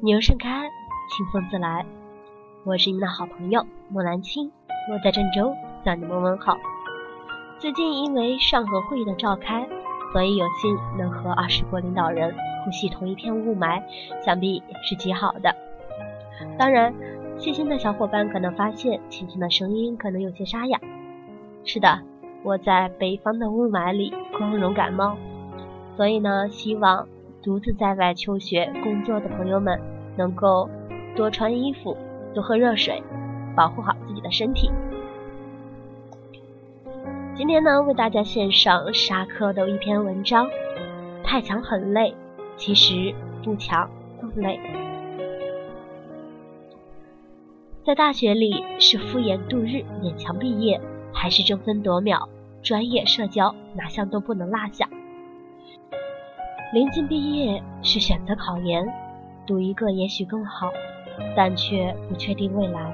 牛盛开，清风自来。我是你的好朋友木兰青，我在郑州向你们问好。最近因为上合会议的召开，所以有幸能和二十国领导人呼吸同一片雾霾，想必是极好的。当然，细心的小伙伴可能发现青青的声音可能有些沙哑。是的，我在北方的雾霾里光荣感冒，所以呢，希望。独自在外求学、工作的朋友们，能够多穿衣服、多喝热水，保护好自己的身体。今天呢，为大家献上沙克的一篇文章：太强很累，其实不强更累。在大学里，是敷衍度日、勉强毕业，还是争分夺秒、专业社交，哪项都不能落下？临近毕业是选择考研，读一个也许更好，但却不确定未来；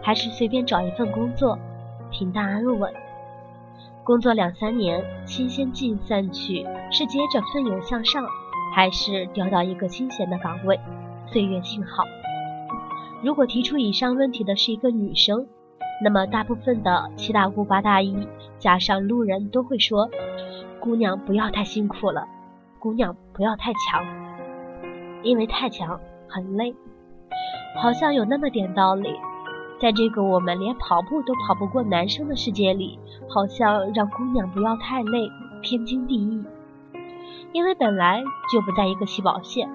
还是随便找一份工作，平淡安稳。工作两三年，新鲜劲散去，是接着奋勇向上，还是调到一个清闲的岗位，岁月静好？如果提出以上问题的是一个女生，那么大部分的七大姑八大姨加上路人都会说：“姑娘，不要太辛苦了。”姑娘不要太强，因为太强很累，好像有那么点道理。在这个我们连跑步都跑不过男生的世界里，好像让姑娘不要太累天经地义，因为本来就不在一个起跑线。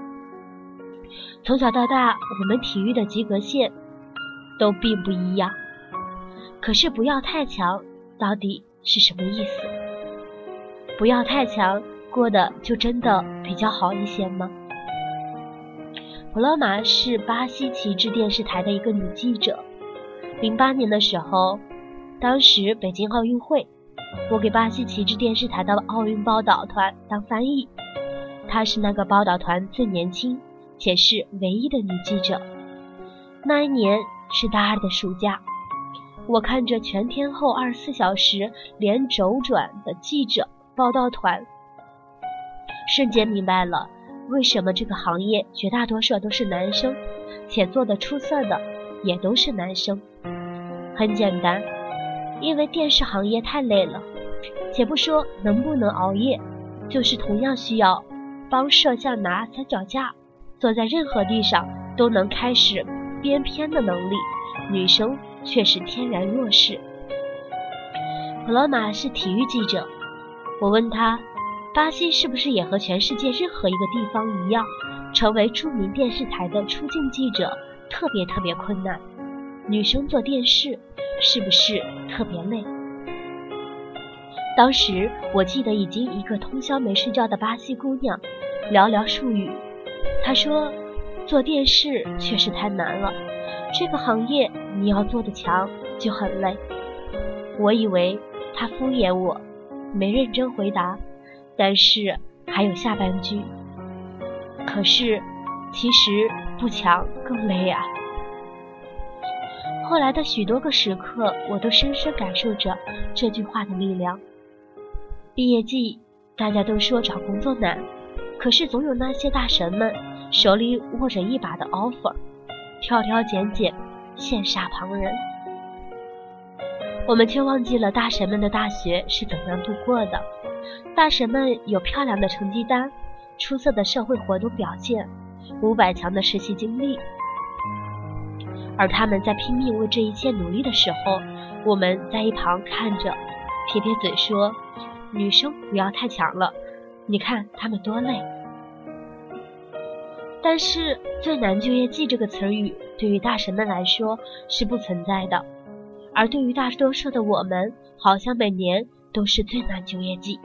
从小到大，我们体育的及格线都并不一样。可是不要太强到底是什么意思？不要太强。过的就真的比较好一些吗？普罗玛是巴西旗帜电视台的一个女记者。零八年的时候，当时北京奥运会，我给巴西旗帜电视台的奥运报道团当翻译。她是那个报道团最年轻且是唯一的女记者。那一年是大二的暑假，我看着全天候二十四小时连轴转的记者报道团。瞬间明白了，为什么这个行业绝大多数都是男生，且做的出色的也都是男生。很简单，因为电视行业太累了。且不说能不能熬夜，就是同样需要帮摄像拿三脚架，坐在任何地上都能开始编片的能力，女生却是天然弱势。普罗马是体育记者，我问他。巴西是不是也和全世界任何一个地方一样，成为著名电视台的出镜记者特别特别困难？女生做电视是不是特别累？当时我记得已经一个通宵没睡觉的巴西姑娘，寥寥数语，她说：“做电视确实太难了，这个行业你要做的强就很累。”我以为她敷衍我，没认真回答。但是还有下半句，可是其实不强更累啊。后来的许多个时刻，我都深深感受着这句话的力量。毕业季，大家都说找工作难，可是总有那些大神们手里握着一把的 offer，挑挑拣拣，羡煞旁人。我们却忘记了大神们的大学是怎样度过的。大神们有漂亮的成绩单、出色的社会活动表现、五百强的实习经历，而他们在拼命为这一切努力的时候，我们在一旁看着，撇撇嘴说：“女生不要太强了，你看他们多累。”但是“最难就业季”这个词语对于大神们来说是不存在的，而对于大多数的我们，好像每年都是最难就业季。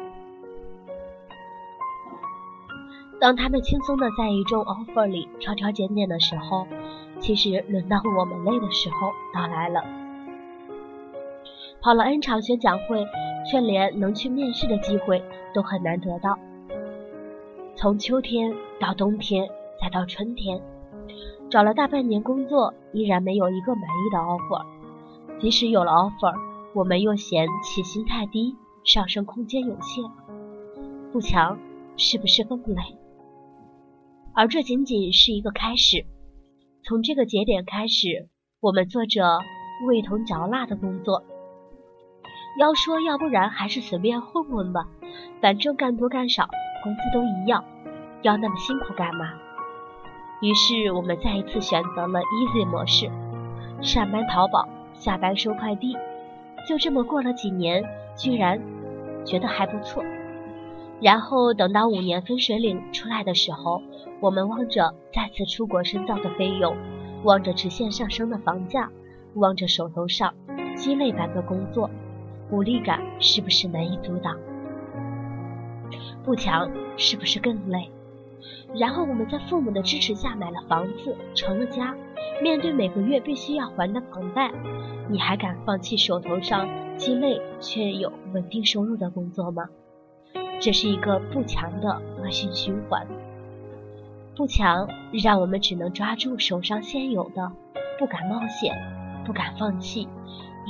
当他们轻松的在一众 offer 里挑挑拣拣的时候，其实轮到我们累的时候到来了。跑了 N 场宣讲会，却连能去面试的机会都很难得到。从秋天到冬天，再到春天，找了大半年工作，依然没有一个满意的 offer。即使有了 offer，我们又嫌起薪太低，上升空间有限。不强，是不是更累？而这仅仅是一个开始。从这个节点开始，我们做着味同嚼蜡的工作。要说要不然还是随便混混吧，反正干多干少工资都一样，要那么辛苦干嘛？于是我们再一次选择了 easy 模式，上班淘宝，下班收快递，就这么过了几年，居然觉得还不错。然后等到五年分水岭出来的时候，我们望着再次出国深造的费用，望着直线上升的房价，望着手头上鸡肋般的工作，无力感是不是难以阻挡？不强是不是更累？然后我们在父母的支持下买了房子，成了家。面对每个月必须要还的房贷，你还敢放弃手头上鸡肋却有稳定收入的工作吗？这是一个不强的恶性循环。不强让我们只能抓住手上现有的，不敢冒险，不敢放弃，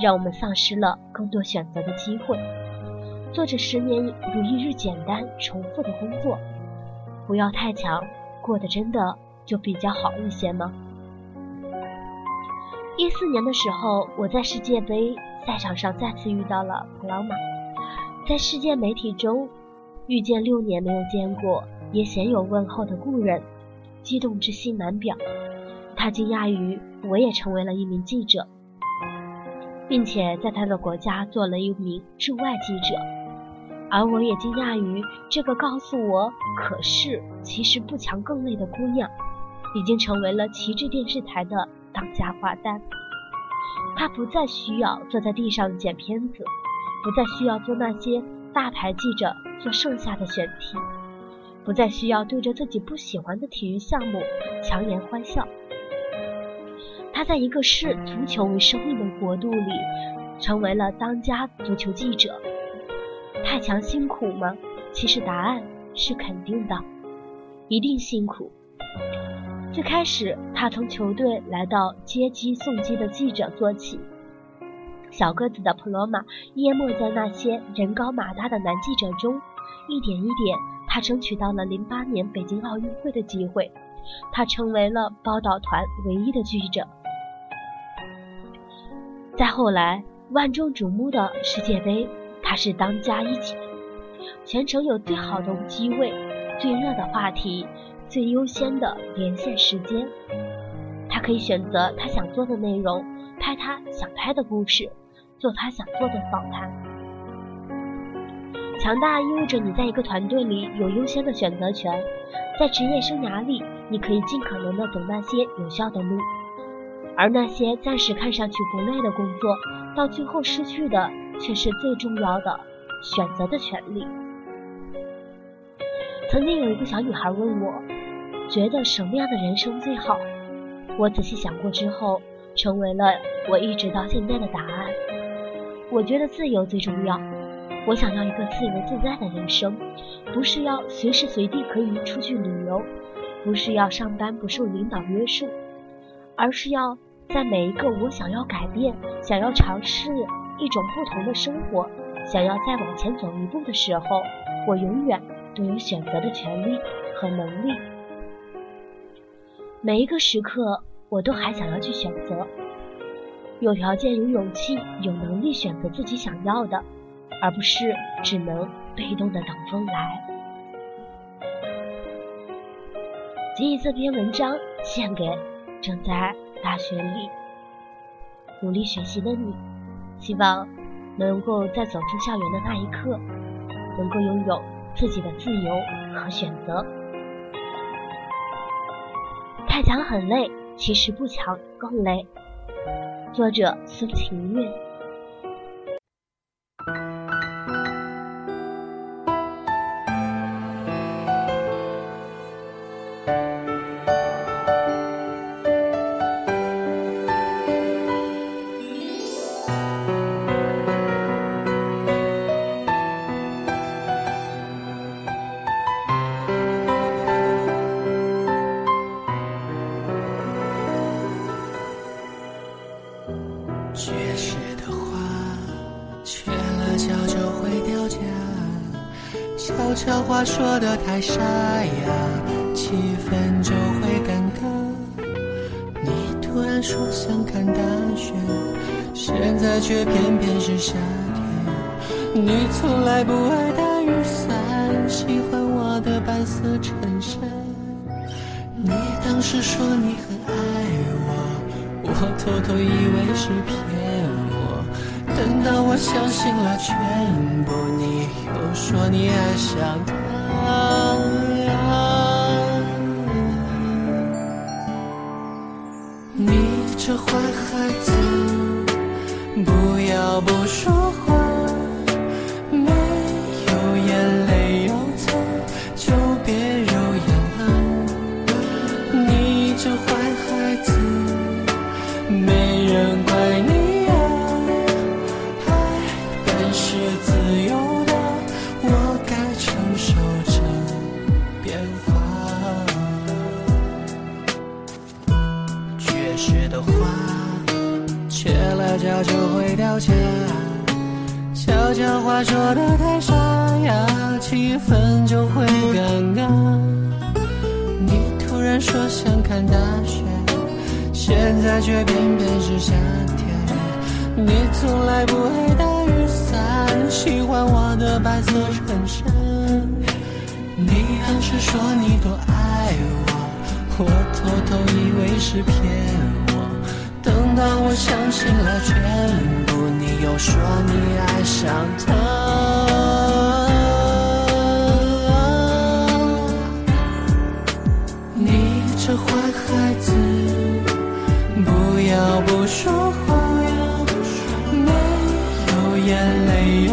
让我们丧失了更多选择的机会。做着十年如一日简单重复的工作，不要太强，过得真的就比较好一些吗？一四年的时候，我在世界杯赛场上再次遇到了普朗马，在世界媒体中。遇见六年没有见过，也鲜有问候的故人，激动之心难表。他惊讶于我也成为了一名记者，并且在他的国家做了一名驻外记者，而我也惊讶于这个告诉我可是其实不强更累的姑娘，已经成为了旗帜电视台的当家花旦。她不再需要坐在地上剪片子，不再需要做那些。大牌记者做剩下的选题，不再需要对着自己不喜欢的体育项目强颜欢笑。他在一个视足球为生命的国度里，成为了当家足球记者。太强辛苦吗？其实答案是肯定的，一定辛苦。最开始，他从球队来到接机送机的记者做起。小个子的普罗马淹没在那些人高马大的男记者中，一点一点，他争取到了零八年北京奥运会的机会，他成为了报道团唯一的记者。再后来，万众瞩目的世界杯，他是当家一姐，全程有最好的机位、最热的话题、最优先的连线时间，他可以选择他想做的内容，拍他想拍的故事。做他想做的访谈。强大意味着你在一个团队里有优先的选择权，在职业生涯里，你可以尽可能的走那些有效的路，而那些暂时看上去不累的工作，到最后失去的却是最重要的选择的权利。曾经有一个小女孩问我，觉得什么样的人生最好？我仔细想过之后，成为了我一直到现在的答案。我觉得自由最重要。我想要一个自由自在的人生，不是要随时随地可以出去旅游，不是要上班不受领导约束，而是要在每一个我想要改变、想要尝试一种不同的生活、想要再往前走一步的时候，我永远都有选择的权利和能力。每一个时刻，我都还想要去选择。有条件、有勇气、有能力选择自己想要的，而不是只能被动的等风来。仅以这篇文章献给正在大学里努力学习的你，希望能够在走出校园的那一刻，能够拥有自己的自由和选择。太强很累，其实不强更累。作者：孙晴月。说的太沙哑气氛就会尴尬你突然说想看大雪现在却偏偏是夏天。你从来不爱打雨伞喜欢我的白色衬衫。你当时说你很爱我我偷偷以为是骗我等到我相信了全部你又说你爱上他。你这坏孩子，不要不说。就会掉价，悄悄话说的太沙哑，气氛就会尴尬。你突然说想看大雪，现在却偏偏是夏天。你从来不爱打雨伞，喜欢我的白色衬衫。你当时说你多爱我，我偷偷以为是骗。让我相信了全部，你又说你爱上他。你这坏孩子，不要不说话，没有眼泪